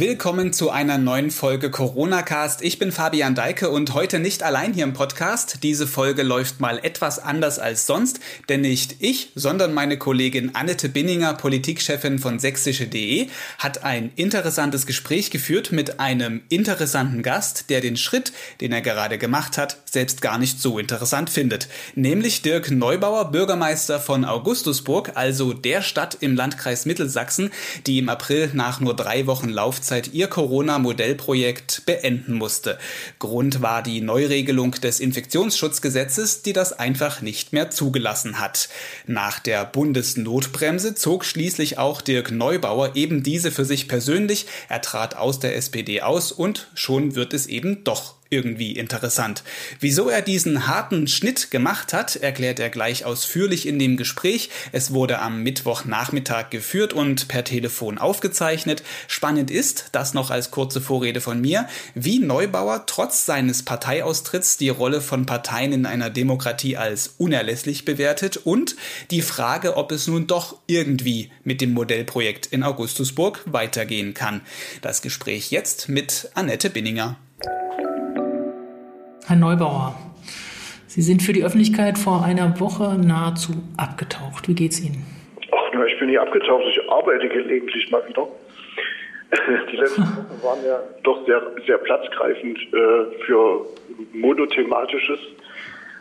Willkommen zu einer neuen Folge Corona Cast. Ich bin Fabian Deike und heute nicht allein hier im Podcast. Diese Folge läuft mal etwas anders als sonst, denn nicht ich, sondern meine Kollegin Annette Binninger, Politikchefin von sächsische.de, hat ein interessantes Gespräch geführt mit einem interessanten Gast, der den Schritt, den er gerade gemacht hat, selbst gar nicht so interessant findet. Nämlich Dirk Neubauer, Bürgermeister von Augustusburg, also der Stadt im Landkreis Mittelsachsen, die im April nach nur drei Wochen Laufzeit Laufzeit ihr Corona-Modellprojekt beenden musste. Grund war die Neuregelung des Infektionsschutzgesetzes, die das einfach nicht mehr zugelassen hat. Nach der Bundesnotbremse zog schließlich auch Dirk Neubauer eben diese für sich persönlich. Er trat aus der SPD aus und schon wird es eben doch irgendwie interessant. Wieso er diesen harten Schnitt gemacht hat, erklärt er gleich ausführlich in dem Gespräch. Es wurde am Mittwochnachmittag geführt und per Telefon aufgezeichnet. Spannend ist, das noch als kurze Vorrede von mir, wie Neubauer trotz seines Parteiaustritts die Rolle von Parteien in einer Demokratie als unerlässlich bewertet und die Frage, ob es nun doch irgendwie mit dem Modellprojekt in Augustusburg weitergehen kann. Das Gespräch jetzt mit Annette Binninger. Herr Neubauer, Sie sind für die Öffentlichkeit vor einer Woche nahezu abgetaucht. Wie geht's Ihnen? Ach, na, ich bin nicht abgetaucht. Ich arbeite gelegentlich mal wieder. Die letzten Wochen waren ja doch sehr, sehr platzgreifend äh, für monothematisches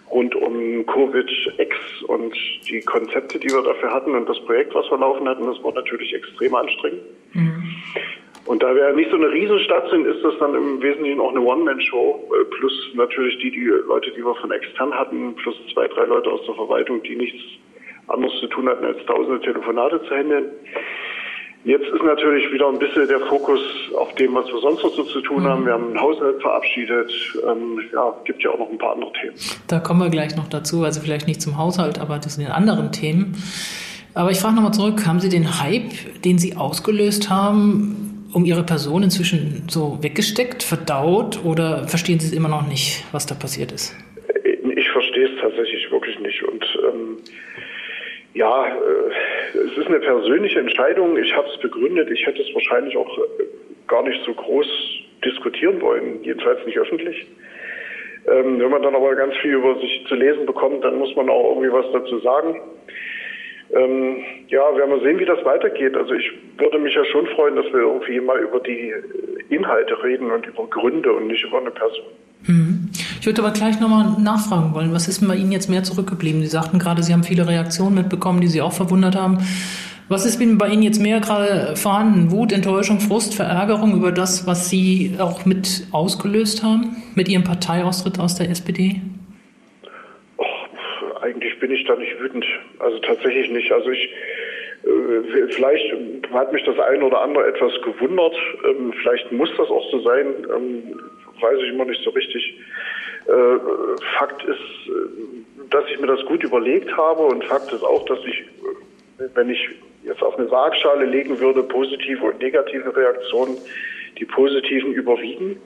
rund um Covid-X und die Konzepte, die wir dafür hatten und das Projekt, was wir laufen hatten, das war natürlich extrem anstrengend. Mhm. Und da wir ja nicht so eine Riesenstadt sind, ist das dann im Wesentlichen auch eine One-Man-Show, äh, plus natürlich die, die Leute, die wir von extern hatten, plus zwei, drei Leute aus der Verwaltung, die nichts anderes zu tun hatten, als tausende Telefonate zu handeln. Jetzt ist natürlich wieder ein bisschen der Fokus auf dem, was wir sonst noch so zu tun haben. Wir haben einen Haushalt verabschiedet. Ähm, ja, gibt ja auch noch ein paar andere Themen. Da kommen wir gleich noch dazu. Also vielleicht nicht zum Haushalt, aber das sind anderen Themen. Aber ich frage nochmal zurück, haben Sie den Hype, den Sie ausgelöst haben, um Ihre Person inzwischen so weggesteckt, verdaut oder verstehen Sie es immer noch nicht, was da passiert ist? Ich verstehe es tatsächlich wirklich nicht. Und ähm, ja, äh, es ist eine persönliche Entscheidung. Ich habe es begründet. Ich hätte es wahrscheinlich auch äh, gar nicht so groß diskutieren wollen, jedenfalls nicht öffentlich. Ähm, wenn man dann aber ganz viel über sich zu lesen bekommt, dann muss man auch irgendwie was dazu sagen. Ähm, ja, werden wir sehen, wie das weitergeht. Also ich würde mich ja schon freuen, dass wir irgendwie mal über die Inhalte reden und über Gründe und nicht über eine Person. Hm. Ich würde aber gleich nochmal nachfragen wollen, was ist denn bei Ihnen jetzt mehr zurückgeblieben? Sie sagten gerade, Sie haben viele Reaktionen mitbekommen, die Sie auch verwundert haben. Was ist bei Ihnen jetzt mehr gerade vorhanden? Wut, Enttäuschung, Frust, Verärgerung über das, was Sie auch mit ausgelöst haben, mit Ihrem Parteiaustritt aus der SPD? Bin ich da nicht wütend. Also tatsächlich nicht. Also ich, äh, vielleicht hat mich das ein oder andere etwas gewundert. Ähm, vielleicht muss das auch so sein. Ähm, weiß ich immer nicht so richtig. Äh, Fakt ist, äh, dass ich mir das gut überlegt habe und Fakt ist auch, dass ich, wenn ich jetzt auf eine Waagschale legen würde, positive und negative Reaktionen, die positiven überwiegen.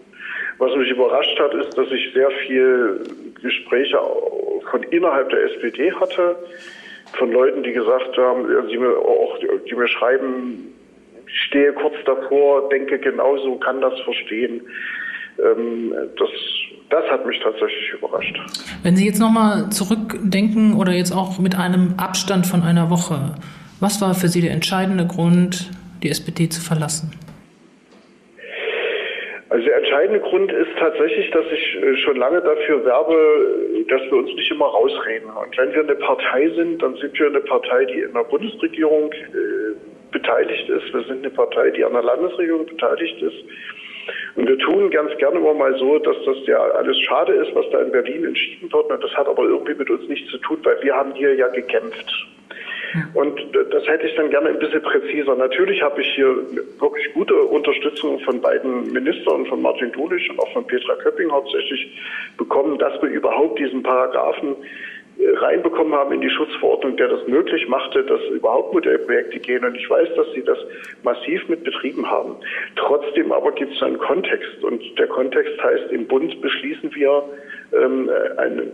Was mich überrascht hat, ist, dass ich sehr viel Gespräche von innerhalb der SPD hatte, von Leuten, die gesagt haben, die mir auch, die mir schreiben, ich stehe kurz davor, denke genauso, kann das verstehen. Ähm, das, das hat mich tatsächlich überrascht. Wenn Sie jetzt nochmal zurückdenken oder jetzt auch mit einem Abstand von einer Woche, was war für Sie der entscheidende Grund, die SPD zu verlassen? Also der entscheidende Grund ist tatsächlich, dass ich äh, schon lange dafür werbe, dass wir uns nicht immer rausreden. Und wenn wir eine Partei sind, dann sind wir eine Partei, die in der Bundesregierung äh, beteiligt ist. Wir sind eine Partei, die an der Landesregierung beteiligt ist. Und wir tun ganz gerne immer mal so, dass das ja alles schade ist, was da in Berlin entschieden wird. Und das hat aber irgendwie mit uns nichts zu tun, weil wir haben hier ja gekämpft. Und das hätte ich dann gerne ein bisschen präziser. Natürlich habe ich hier wirklich gute Unterstützung von beiden Ministern, von Martin Dulich und auch von Petra Köpping hauptsächlich bekommen, dass wir überhaupt diesen Paragraphen äh, reinbekommen haben in die Schutzverordnung, der das möglich machte, dass überhaupt Modellprojekte gehen. Und ich weiß, dass sie das massiv mit betrieben haben. Trotzdem aber gibt es einen Kontext. Und der Kontext heißt, im Bund beschließen wir ähm, ein,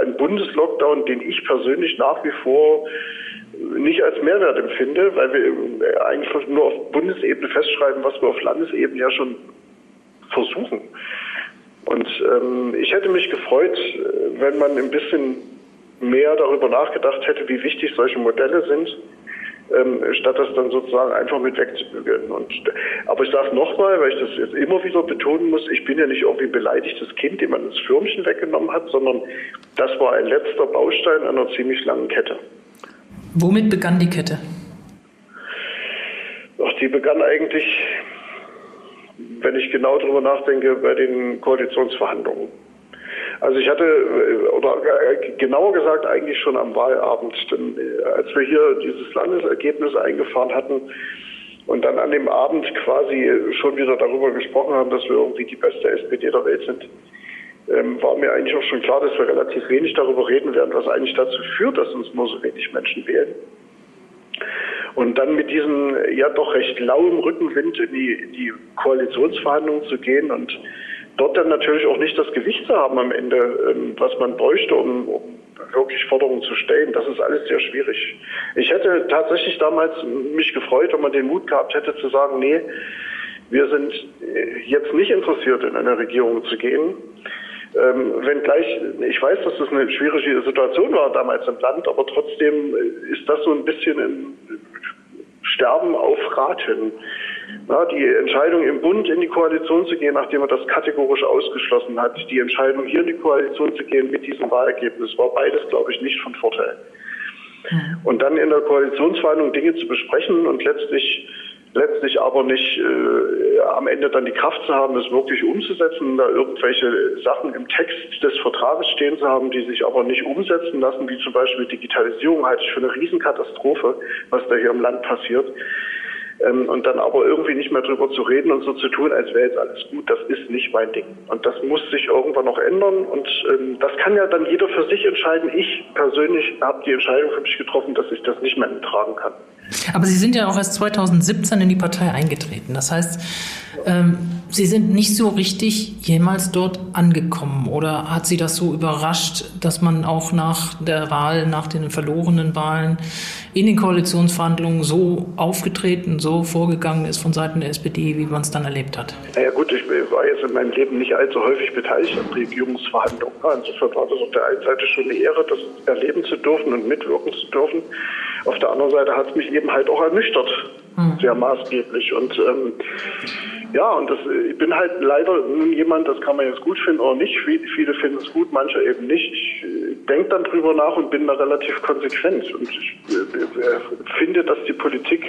ein Bundeslockdown, den ich persönlich nach wie vor nicht als Mehrwert empfinde, weil wir eigentlich nur auf Bundesebene festschreiben, was wir auf Landesebene ja schon versuchen. Und ähm, ich hätte mich gefreut, wenn man ein bisschen mehr darüber nachgedacht hätte, wie wichtig solche Modelle sind, ähm, statt das dann sozusagen einfach mit wegzubügeln. Und, aber ich sage nochmal, weil ich das jetzt immer wieder betonen muss, ich bin ja nicht irgendwie beleidigtes Kind, dem man das Firmchen weggenommen hat, sondern das war ein letzter Baustein einer ziemlich langen Kette. Womit begann die Kette? Ach, die begann eigentlich, wenn ich genau darüber nachdenke, bei den Koalitionsverhandlungen. Also ich hatte, oder genauer gesagt eigentlich schon am Wahlabend, denn äh, als wir hier dieses Landesergebnis eingefahren hatten und dann an dem Abend quasi schon wieder darüber gesprochen haben, dass wir irgendwie die beste SPD der Welt sind, ähm, war mir eigentlich auch schon klar, dass wir relativ wenig darüber reden werden, was eigentlich dazu führt, dass uns nur so wenig Menschen wählen. Und dann mit diesem ja doch recht lauen Rückenwind in die, in die Koalitionsverhandlungen zu gehen und dort dann natürlich auch nicht das Gewicht zu haben am Ende, ähm, was man bräuchte, um, um wirklich Forderungen zu stellen. Das ist alles sehr schwierig. Ich hätte tatsächlich damals mich gefreut, wenn man den Mut gehabt hätte zu sagen, nee, wir sind äh, jetzt nicht interessiert, in eine Regierung zu gehen. Ähm, wenngleich, ich weiß, dass das eine schwierige Situation war damals im Land, aber trotzdem ist das so ein bisschen ein Sterben auf Raten. Na, die Entscheidung im Bund in die Koalition zu gehen, nachdem er das kategorisch ausgeschlossen hat, die Entscheidung hier in die Koalition zu gehen mit diesem Wahlergebnis, war beides, glaube ich, nicht von Vorteil. Und dann in der Koalitionsverhandlung Dinge zu besprechen und letztlich letztlich aber nicht äh, am Ende dann die Kraft zu haben, es wirklich umzusetzen, da irgendwelche Sachen im Text des Vertrages stehen zu haben, die sich aber nicht umsetzen lassen, wie zum Beispiel Digitalisierung, halte ich für eine Riesenkatastrophe, was da hier im Land passiert. Ähm, und dann aber irgendwie nicht mehr drüber zu reden und so zu tun, als wäre jetzt alles gut, das ist nicht mein Ding. Und das muss sich irgendwann noch ändern. Und ähm, das kann ja dann jeder für sich entscheiden. Ich persönlich habe die Entscheidung für mich getroffen, dass ich das nicht mehr tragen kann. Aber Sie sind ja auch erst 2017 in die Partei eingetreten. Das heißt, ähm, Sie sind nicht so richtig jemals dort angekommen. Oder hat Sie das so überrascht, dass man auch nach der Wahl, nach den verlorenen Wahlen in den Koalitionsverhandlungen so aufgetreten, so vorgegangen ist von Seiten der SPD, wie man es dann erlebt hat? Naja gut, ich war jetzt in meinem Leben nicht allzu häufig beteiligt an Regierungsverhandlungen. Insofern war das auf der einen Seite schon eine Ehre, das erleben zu dürfen und mitwirken zu dürfen. Auf der anderen Seite hat es mich eben halt auch ernüchtert. Sehr maßgeblich. Und ähm, ja, und das, ich bin halt leider nun jemand, das kann man jetzt gut finden oder nicht. Viele finden es gut, manche eben nicht. Ich äh, denke dann drüber nach und bin da relativ konsequent. Und ich äh, äh, finde, dass die Politik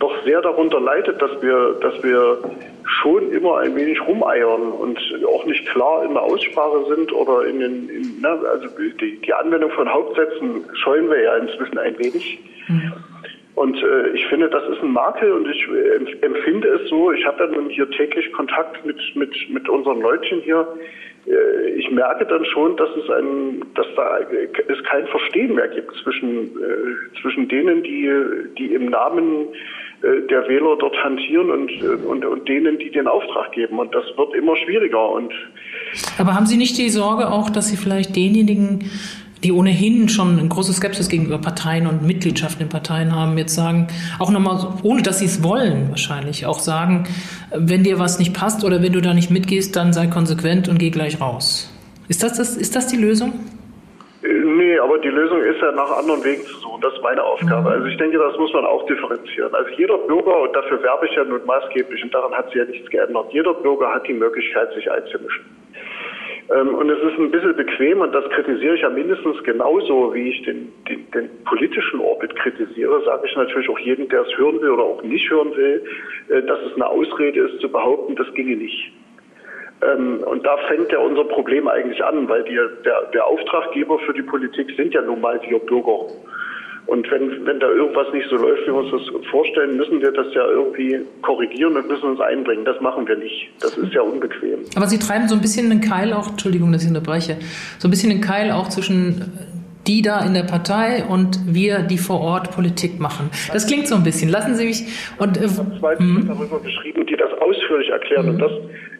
doch sehr darunter leidet, dass wir, dass wir schon immer ein wenig rumeiern und auch nicht klar in der Aussprache sind oder in den, in, ne, also die, die Anwendung von Hauptsätzen scheuen wir ja inzwischen ein wenig. Mhm. Und äh, ich finde, das ist ein Makel und ich äh, empfinde es so, ich habe ja nun hier täglich Kontakt mit, mit, mit unseren Leutchen hier. Äh, ich merke dann schon, dass es ein, dass da es kein Verstehen mehr gibt zwischen, äh, zwischen denen, die, die im Namen äh, der Wähler dort hantieren und, äh, und, und denen, die den Auftrag geben. Und das wird immer schwieriger. Und Aber haben Sie nicht die Sorge auch, dass Sie vielleicht denjenigen, die ohnehin schon eine große Skepsis gegenüber Parteien und Mitgliedschaften in Parteien haben, jetzt sagen, auch nochmal, ohne dass sie es wollen wahrscheinlich, auch sagen, wenn dir was nicht passt oder wenn du da nicht mitgehst, dann sei konsequent und geh gleich raus. Ist das, das, ist das die Lösung? Nee, aber die Lösung ist ja nach anderen Wegen zu suchen. Das ist meine Aufgabe. Mhm. Also ich denke, das muss man auch differenzieren. Also jeder Bürger, und dafür werbe ich ja nun maßgeblich, und daran hat sich ja nichts geändert, jeder Bürger hat die Möglichkeit, sich einzumischen. Ähm, und es ist ein bisschen bequem, und das kritisiere ich ja mindestens genauso, wie ich den, den, den politischen Orbit kritisiere, sage ich natürlich auch jedem, der es hören will oder auch nicht hören will, äh, dass es eine Ausrede ist, zu behaupten, das ginge nicht. Ähm, und da fängt ja unser Problem eigentlich an, weil die, der, der Auftraggeber für die Politik sind ja nun mal wir Bürger. Und wenn, wenn da irgendwas nicht so läuft, wie wir uns das vorstellen, müssen wir das ja irgendwie korrigieren und müssen uns einbringen. Das machen wir nicht. Das ist ja unbequem. Aber Sie treiben so ein bisschen den Keil auch, Entschuldigung, dass ich unterbreche, so ein bisschen den Keil auch zwischen die da in der Partei und wir, die vor Ort Politik machen. Das klingt so ein bisschen. Lassen Sie mich und äh, ich habe zwei Bücher darüber geschrieben, die das ausführlich erklären. Und das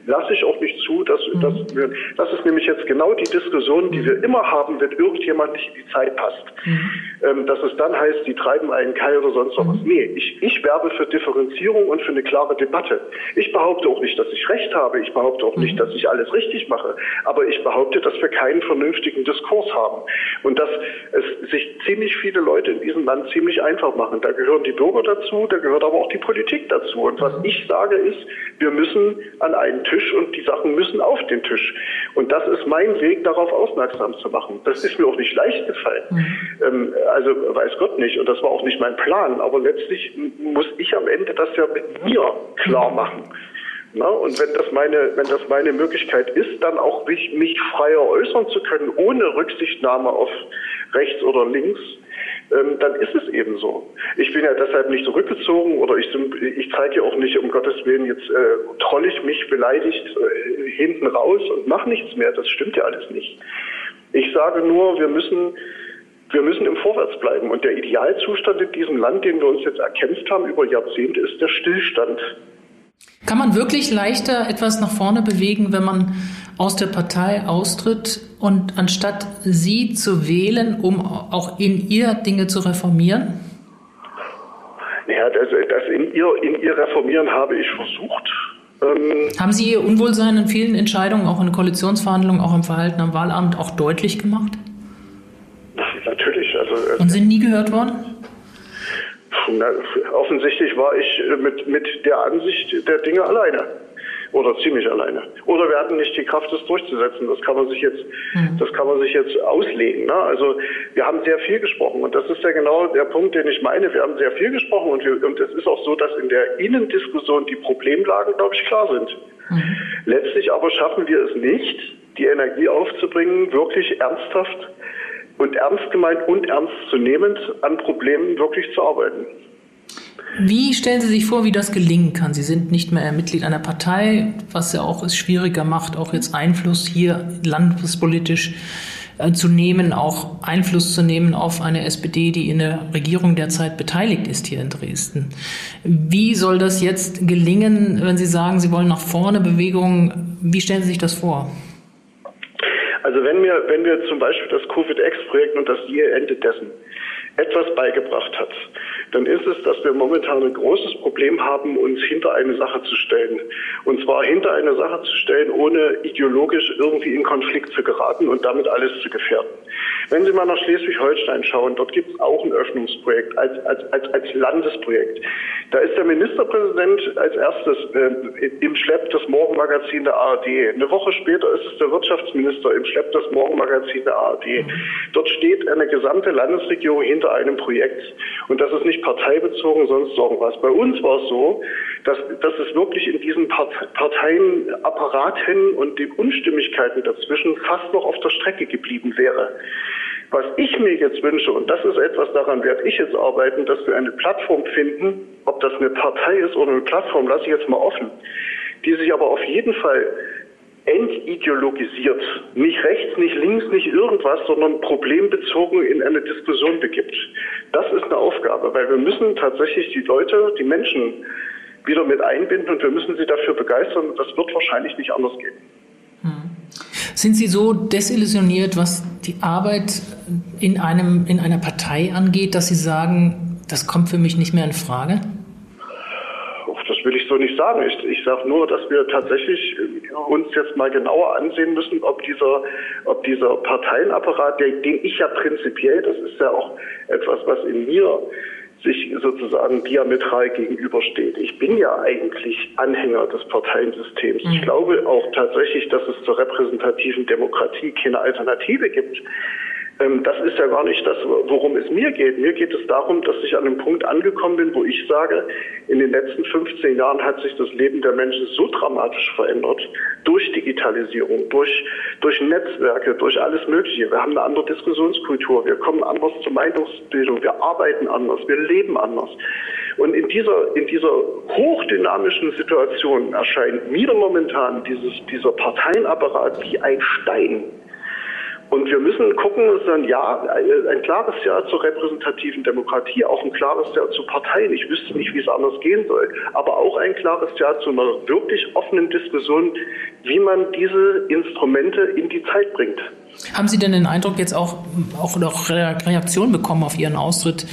lasse ich auch nicht zu, dass, mhm. dass wir, das ist nämlich jetzt genau die Diskussion, die wir immer haben, wenn irgendjemand nicht in die Zeit passt. Mhm. Ähm, dass es dann heißt, die treiben einen Kai oder sonst was. Mhm. Nee, ich, ich werbe für Differenzierung und für eine klare Debatte. Ich behaupte auch nicht, dass ich recht habe. Ich behaupte auch nicht, mhm. dass ich alles richtig mache. Aber ich behaupte, dass wir keinen vernünftigen Diskurs haben. Und dass es sich ziemlich viele Leute in diesem Land ziemlich einfach machen. Da gehören die Bürger dazu, da gehört aber auch die Politik dazu. Und was ich sage ist, wir müssen an einen Tisch und die Sachen müssen auf den Tisch. Und das ist mein Weg, darauf aufmerksam zu machen. Das ist mir auch nicht leicht gefallen. Mhm. Ähm, also weiß Gott nicht. Und das war auch nicht mein Plan. Aber letztlich muss ich am Ende das ja mit mir klar machen. Na, und wenn das meine, wenn das meine Möglichkeit ist, dann auch mich, mich freier äußern zu können, ohne Rücksichtnahme auf rechts oder links, ähm, dann ist es eben so. Ich bin ja deshalb nicht zurückgezogen oder ich, ich zeige ja auch nicht, um Gottes Willen, jetzt äh, troll ich mich beleidigt äh, hinten raus und mache nichts mehr. Das stimmt ja alles nicht. Ich sage nur, wir müssen wir müssen im Vorwärts bleiben. Und der Idealzustand in diesem Land, den wir uns jetzt erkämpft haben über Jahrzehnte, ist der Stillstand. Kann man wirklich leichter etwas nach vorne bewegen, wenn man aus der Partei austritt und anstatt sie zu wählen, um auch in ihr Dinge zu reformieren? Ja, das, das in, ihr, in ihr Reformieren habe ich versucht. Ähm, Haben Sie Ihr Unwohlsein in vielen Entscheidungen, auch in Koalitionsverhandlungen, auch im Verhalten am Wahlamt, auch deutlich gemacht? Natürlich. Also, äh, Und sind nie gehört worden? Na, offensichtlich war ich mit, mit der Ansicht der Dinge alleine. Oder ziemlich alleine. Oder wir hatten nicht die Kraft, das durchzusetzen. Das kann man sich jetzt, mhm. das kann man sich jetzt auslegen. Ne? Also wir haben sehr viel gesprochen und das ist ja genau der Punkt, den ich meine. Wir haben sehr viel gesprochen und, wir, und es ist auch so, dass in der Innendiskussion die Problemlagen, glaube ich, klar sind. Mhm. Letztlich aber schaffen wir es nicht, die Energie aufzubringen, wirklich ernsthaft und ernst gemeint und ernstzunehmend an Problemen wirklich zu arbeiten. Wie stellen Sie sich vor, wie das gelingen kann? Sie sind nicht mehr Mitglied einer Partei, was ja auch es schwieriger macht, auch jetzt Einfluss hier landespolitisch äh, zu nehmen, auch Einfluss zu nehmen auf eine SPD, die in der Regierung derzeit beteiligt ist hier in Dresden. Wie soll das jetzt gelingen, wenn Sie sagen, Sie wollen nach vorne Bewegungen? Wie stellen Sie sich das vor? Also wenn wir, wenn wir zum Beispiel das Covid-X-Projekt und das je Ende dessen etwas beigebracht hat, dann ist es, dass wir momentan ein großes Problem haben, uns hinter eine Sache zu stellen. Und zwar hinter eine Sache zu stellen, ohne ideologisch irgendwie in Konflikt zu geraten und damit alles zu gefährden. Wenn Sie mal nach Schleswig-Holstein schauen, dort gibt es auch ein Öffnungsprojekt als, als, als, als Landesprojekt. Da ist der Ministerpräsident als erstes äh, im Schlepp des Morgenmagazin der ARD. Eine Woche später ist es der Wirtschaftsminister im Schlepp des Morgenmagazin der ARD. Dort steht eine gesamte Landesregierung hinter einem Projekt. Und das ist nicht parteibezogen, sonst irgendwas. Bei uns war es so, dass, dass es wirklich in diesen Parteienapparaten und den Unstimmigkeiten dazwischen fast noch auf der Strecke geblieben wäre. Was ich mir jetzt wünsche, und das ist etwas, daran werde ich jetzt arbeiten, dass wir eine Plattform finden, ob das eine Partei ist oder eine Plattform, lasse ich jetzt mal offen, die sich aber auf jeden Fall entideologisiert, nicht rechts, nicht links, nicht irgendwas, sondern problembezogen in eine Diskussion begibt. Das ist eine Aufgabe, weil wir müssen tatsächlich die Leute, die Menschen wieder mit einbinden und wir müssen sie dafür begeistern. Das wird wahrscheinlich nicht anders gehen. Hm. Sind Sie so desillusioniert, was die Arbeit in, einem, in einer Partei angeht, dass Sie sagen, das kommt für mich nicht mehr in Frage? Ich so nicht sagen. Ich, ich sage nur, dass wir tatsächlich uns jetzt mal genauer ansehen müssen, ob dieser, ob dieser Parteienapparat, der, den ich ja prinzipiell, das ist ja auch etwas, was in mir sich sozusagen diametral gegenübersteht. Ich bin ja eigentlich Anhänger des Parteiensystems. Ich mhm. glaube auch tatsächlich, dass es zur repräsentativen Demokratie keine Alternative gibt. Ähm, das ist ja gar nicht das, worum es mir geht. Mir geht es darum, dass ich an einem Punkt angekommen bin, wo ich sage, in den letzten 15 Jahren hat sich das Leben der Menschen so dramatisch verändert, durch Digitalisierung, durch, durch Netzwerke, durch alles Mögliche. Wir haben eine andere Diskussionskultur, wir kommen anders zur Meinungsbildung, wir arbeiten anders, wir leben anders. Und in dieser, in dieser hochdynamischen Situation erscheint mir momentan dieses, dieser Parteienapparat wie ein Stein Und wir müssen gucken, es ist ein Ja, ein klares Ja zur repräsentativen Demokratie, auch ein klares Ja zu Parteien. Ich wüsste nicht, wie es anders gehen soll. Aber auch ein klares Ja zu einer wirklich offenen Diskussion, wie man diese Instrumente in die Zeit bringt. Haben Sie denn den Eindruck jetzt auch, auch noch Reaktionen bekommen auf Ihren Austritt,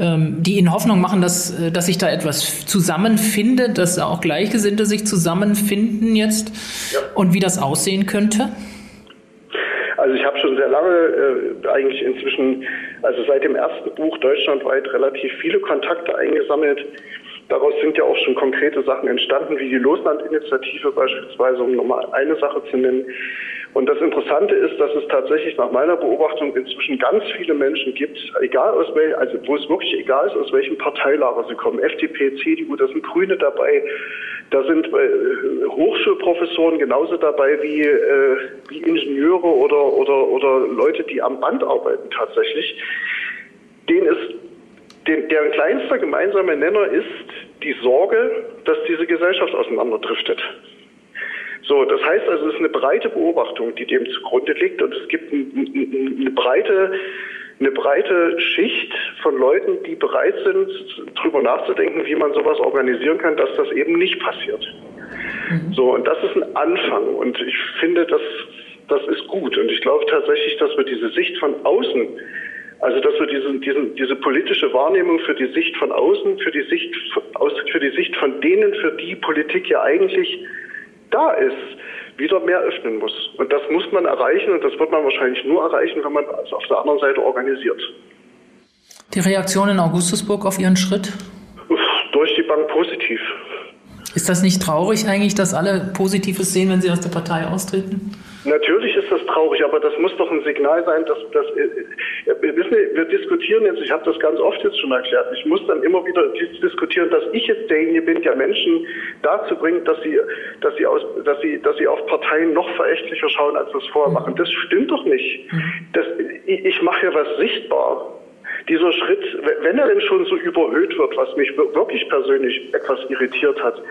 ähm, die Ihnen Hoffnung machen, dass, äh, dass sich da etwas zusammenfindet, dass auch Gleichgesinnte sich zusammenfinden jetzt ja. und wie das aussehen könnte? Also ich habe schon sehr lange, äh, eigentlich inzwischen, also seit dem ersten Buch deutschlandweit relativ viele Kontakte eingesammelt. Daraus sind ja auch schon konkrete Sachen entstanden, wie die Loslandinitiative beispielsweise, um nochmal eine Sache zu nennen. Und das Interessante ist, dass es tatsächlich nach meiner Beobachtung inzwischen ganz viele Menschen gibt, egal aus welchem, also wo es wirklich egal ist, aus welchem Parteilager sie kommen. FDP, CDU, da sind Grüne dabei, da sind äh, Hochschulprofessoren genauso dabei wie, äh, wie Ingenieure oder, oder, oder Leute, die am Band arbeiten tatsächlich. Denen ist, den, deren kleinster gemeinsame Nenner ist die Sorge, dass diese Gesellschaft auseinanderdriftet. So, das heißt also, es ist eine breite Beobachtung, die dem zugrunde liegt und es gibt eine breite, eine breite Schicht von Leuten, die bereit sind, darüber nachzudenken, wie man sowas organisieren kann, dass das eben nicht passiert. Mhm. So, und das ist ein Anfang und ich finde, das, das ist gut und ich glaube tatsächlich, dass wir diese Sicht von außen also dass wir diesen, diesen, diese politische Wahrnehmung für die Sicht von außen, für die Sicht, für die Sicht von denen, für die Politik ja eigentlich da ist, wieder mehr öffnen muss. Und das muss man erreichen und das wird man wahrscheinlich nur erreichen, wenn man es auf der anderen Seite organisiert. Die Reaktion in Augustusburg auf Ihren Schritt? Durch die Bank positiv. Ist das nicht traurig eigentlich, dass alle Positives sehen, wenn Sie aus der Partei austreten? Natürlich ist das traurig, aber das muss doch ein Signal sein, dass, dass äh, äh wissen Sie, wir diskutieren jetzt, ich habe das ganz oft jetzt schon erklärt, ich muss dann immer wieder diskutieren, dass ich jetzt derjenige bin, der Menschen dazu bringt, dass sie, dass sie aus, dass sie, dass sie auf Parteien noch verächtlicher schauen, als das vorher machen. Das stimmt doch nicht. Mhm. Das, ich, ich mache ja was sichtbar dieser Schritt, wenn er denn schon so überhöht wird, was mich wirklich persönlich etwas irritiert hat,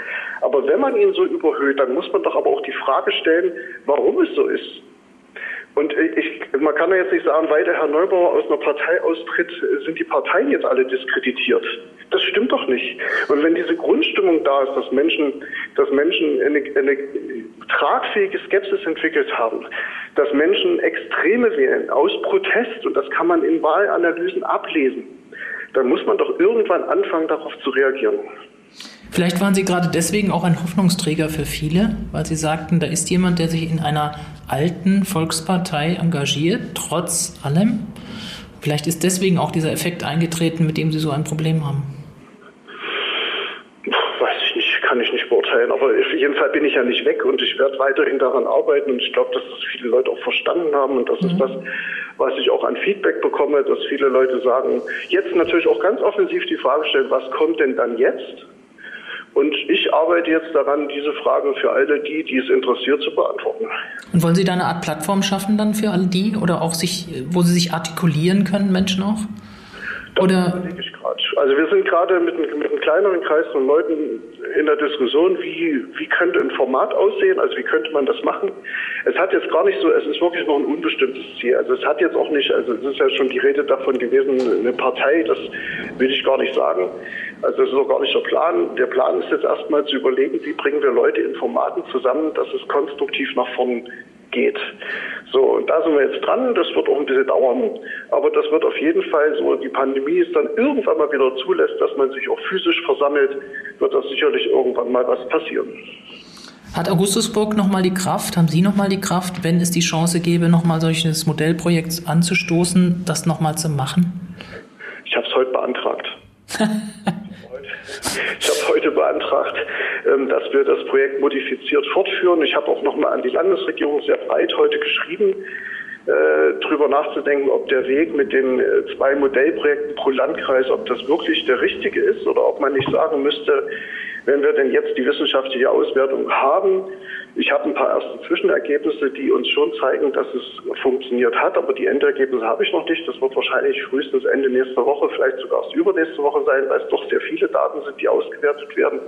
aber wenn man ihn so überhöht, dann muss man doch aber auch die Frage stellen, warum es so ist. Und ich, man kann ja jetzt nicht sagen, weil der Herr Neubauer aus einer Partei austritt, sind die Parteien jetzt alle diskreditiert. Das stimmt doch nicht. Und wenn diese Grundstimmung da ist, dass Menschen, dass Menschen eine, eine tragfähige Skepsis entwickelt haben, dass Menschen Extreme wählen aus Protest, und das kann man in Wahlanalysen ablesen, dann muss man doch irgendwann anfangen, darauf zu reagieren. Vielleicht waren Sie gerade deswegen auch ein Hoffnungsträger für viele, weil Sie sagten, da ist jemand, der sich in einer alten Volkspartei engagiert, trotz allem. Vielleicht ist deswegen auch dieser Effekt eingetreten, mit dem Sie so ein Problem haben. Kann ich nicht beurteilen. Aber auf jeden Fall bin ich ja nicht weg und ich werde weiterhin daran arbeiten. Und ich glaube, dass das viele Leute auch verstanden haben. Und das mhm. ist das, was ich auch an Feedback bekomme, dass viele Leute sagen, jetzt natürlich auch ganz offensiv die Frage stellen, was kommt denn dann jetzt? Und ich arbeite jetzt daran, diese Frage für alle die, die es interessiert, zu beantworten. Und wollen Sie da eine Art Plattform schaffen dann für alle die oder auch sich, wo Sie sich artikulieren können, Menschen auch? Das Oder? Also wir sind gerade mit, mit einem kleineren Kreis von Leuten in der Diskussion, wie, wie könnte ein Format aussehen, also wie könnte man das machen. Es hat jetzt gar nicht so, es ist wirklich noch ein unbestimmtes Ziel. Also es hat jetzt auch nicht, also es ist ja schon die Rede davon gewesen, eine Partei, das will ich gar nicht sagen. Also das ist auch gar nicht der Plan. Der Plan ist jetzt erstmal zu überlegen, wie bringen wir Leute in Formaten zusammen, dass es konstruktiv nach vorn geht. So, und da sind wir jetzt dran. Das wird auch ein bisschen dauern, aber das wird auf jeden Fall so, die Pandemie ist dann irgendwann mal wieder zulässt, dass man sich auch physisch versammelt, wird das sicherlich irgendwann mal was passieren. Hat Augustusburg nochmal die Kraft, haben Sie nochmal die Kraft, wenn es die Chance gäbe, nochmal solches Modellprojekt anzustoßen, das nochmal zu machen? Ich habe es heute beantragt. Ich habe heute beantragt, ähm, dass wir das Projekt modifiziert fortführen. Ich habe auch nochmal an die Landesregierung sehr breit heute geschrieben, äh, darüber nachzudenken, ob der Weg mit den äh, zwei Modellprojekten pro Landkreis, ob das wirklich der richtige ist oder ob man nicht sagen müsste, wenn wir denn jetzt die wissenschaftliche Auswertung haben, ich habe ein paar erste Zwischenergebnisse, die uns schon zeigen, dass es funktioniert hat, aber die Endergebnisse habe ich noch nicht. Das wird wahrscheinlich frühestens Ende nächster Woche, vielleicht sogar erst übernächste Woche sein, weil es doch sehr viele Daten sind, die ausgewertet werden.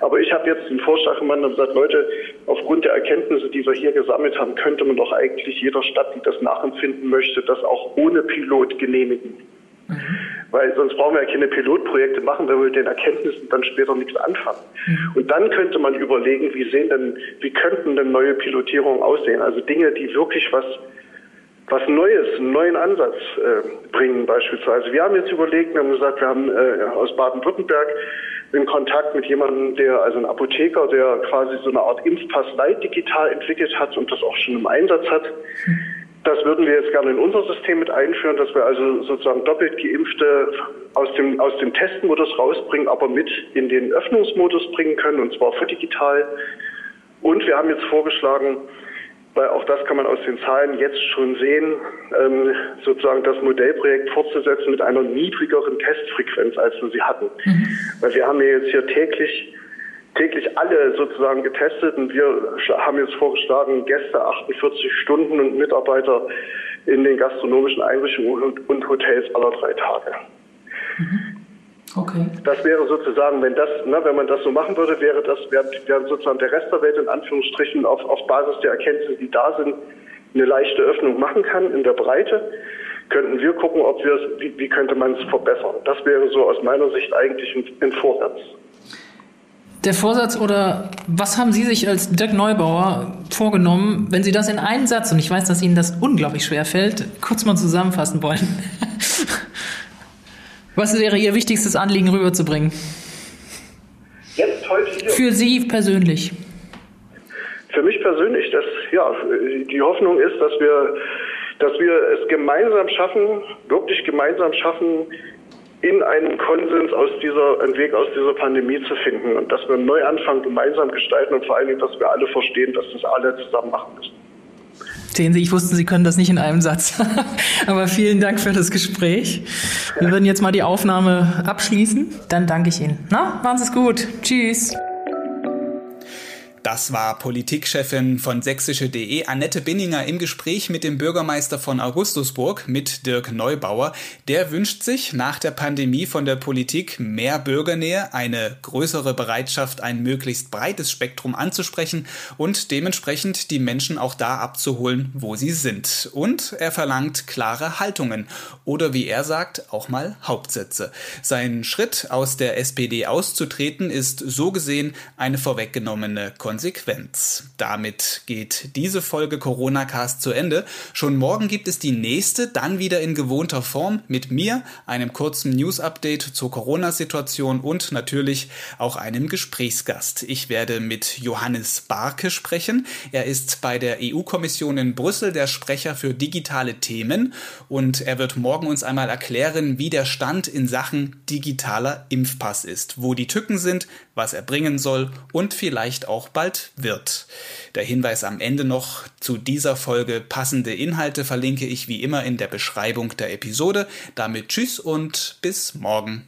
Aber ich habe jetzt den Vorschlag gemacht und gesagt, Leute, aufgrund der Erkenntnisse, die wir hier gesammelt haben, könnte man doch eigentlich jeder Stadt, die das nachempfinden möchte, das auch ohne Pilot genehmigen. Mhm. Weil sonst brauchen wir ja keine Pilotprojekte machen, wenn wir mit den Erkenntnissen dann später nichts anfangen. Mhm. Und dann könnte man überlegen, wie sehen denn, wie könnten denn neue Pilotierungen aussehen? Also Dinge, die wirklich was was Neues, einen neuen Ansatz äh, bringen beispielsweise. Wir haben jetzt überlegt, wir haben gesagt, wir haben äh, aus Baden-Württemberg in Kontakt mit jemandem, der, also ein Apotheker, der quasi so eine Art Impfpass Light digital entwickelt hat und das auch schon im Einsatz hat. Das würden wir jetzt gerne in unser System mit einführen, dass wir also sozusagen doppelt geimpfte aus dem, aus dem Testmodus rausbringen, aber mit in den Öffnungsmodus bringen können, und zwar für digital. Und wir haben jetzt vorgeschlagen, weil auch das kann man aus den Zahlen jetzt schon sehen, ähm, sozusagen das Modellprojekt fortzusetzen mit einer niedrigeren Testfrequenz, als wir sie hatten. Mhm. Weil wir haben ja jetzt hier täglich täglich alle sozusagen getestet und wir haben jetzt vorgeschlagen, Gäste 48 Stunden und Mitarbeiter in den gastronomischen Einrichtungen und Hotels aller drei Tage. Mhm. Okay. Das wäre sozusagen, wenn das, ne, wenn man das so machen würde, wäre das, wäre, wäre sozusagen der Rest der Welt in Anführungsstrichen auf, auf Basis der Erkenntnisse, die da sind, eine leichte Öffnung machen kann in der Breite, könnten wir gucken, ob wir es, wie, wie könnte man es verbessern. Das wäre so aus meiner Sicht eigentlich ein, ein Vorsatz. Der Vorsatz oder was haben Sie sich als Dirk Neubauer vorgenommen, wenn Sie das in einen Satz, und ich weiß, dass Ihnen das unglaublich schwer fällt, kurz mal zusammenfassen wollen? Was wäre Ihr wichtigstes Anliegen rüberzubringen? Jetzt heute hier. Für Sie persönlich. Für mich persönlich, das, ja, die Hoffnung ist, dass wir, dass wir es gemeinsam schaffen, wirklich gemeinsam schaffen, in einen Konsens aus dieser, einen Weg aus dieser Pandemie zu finden und dass wir einen Neuanfang gemeinsam gestalten und vor allen Dingen, dass wir alle verstehen, dass das alle zusammen machen müssen. Sehen Sie, ich wusste, Sie können das nicht in einem Satz. Aber vielen Dank für das Gespräch. Wir würden jetzt mal die Aufnahme abschließen. Dann danke ich Ihnen. Na, machen Sie es gut. Tschüss. Das war Politikchefin von sächsische.de Annette Binninger im Gespräch mit dem Bürgermeister von Augustusburg, mit Dirk Neubauer. Der wünscht sich nach der Pandemie von der Politik mehr Bürgernähe, eine größere Bereitschaft, ein möglichst breites Spektrum anzusprechen und dementsprechend die Menschen auch da abzuholen, wo sie sind. Und er verlangt klare Haltungen oder wie er sagt, auch mal Hauptsätze. Sein Schritt aus der SPD auszutreten ist so gesehen eine vorweggenommene Konsequenz. Damit geht diese Folge Corona Cast zu Ende. Schon morgen gibt es die nächste, dann wieder in gewohnter Form mit mir, einem kurzen News-Update zur Corona-Situation und natürlich auch einem Gesprächsgast. Ich werde mit Johannes Barke sprechen. Er ist bei der EU-Kommission in Brüssel der Sprecher für digitale Themen und er wird morgen uns einmal erklären, wie der Stand in Sachen digitaler Impfpass ist, wo die Tücken sind, was er bringen soll und vielleicht auch bald wird. Der Hinweis am Ende noch zu dieser Folge passende Inhalte verlinke ich wie immer in der Beschreibung der Episode. Damit tschüss und bis morgen.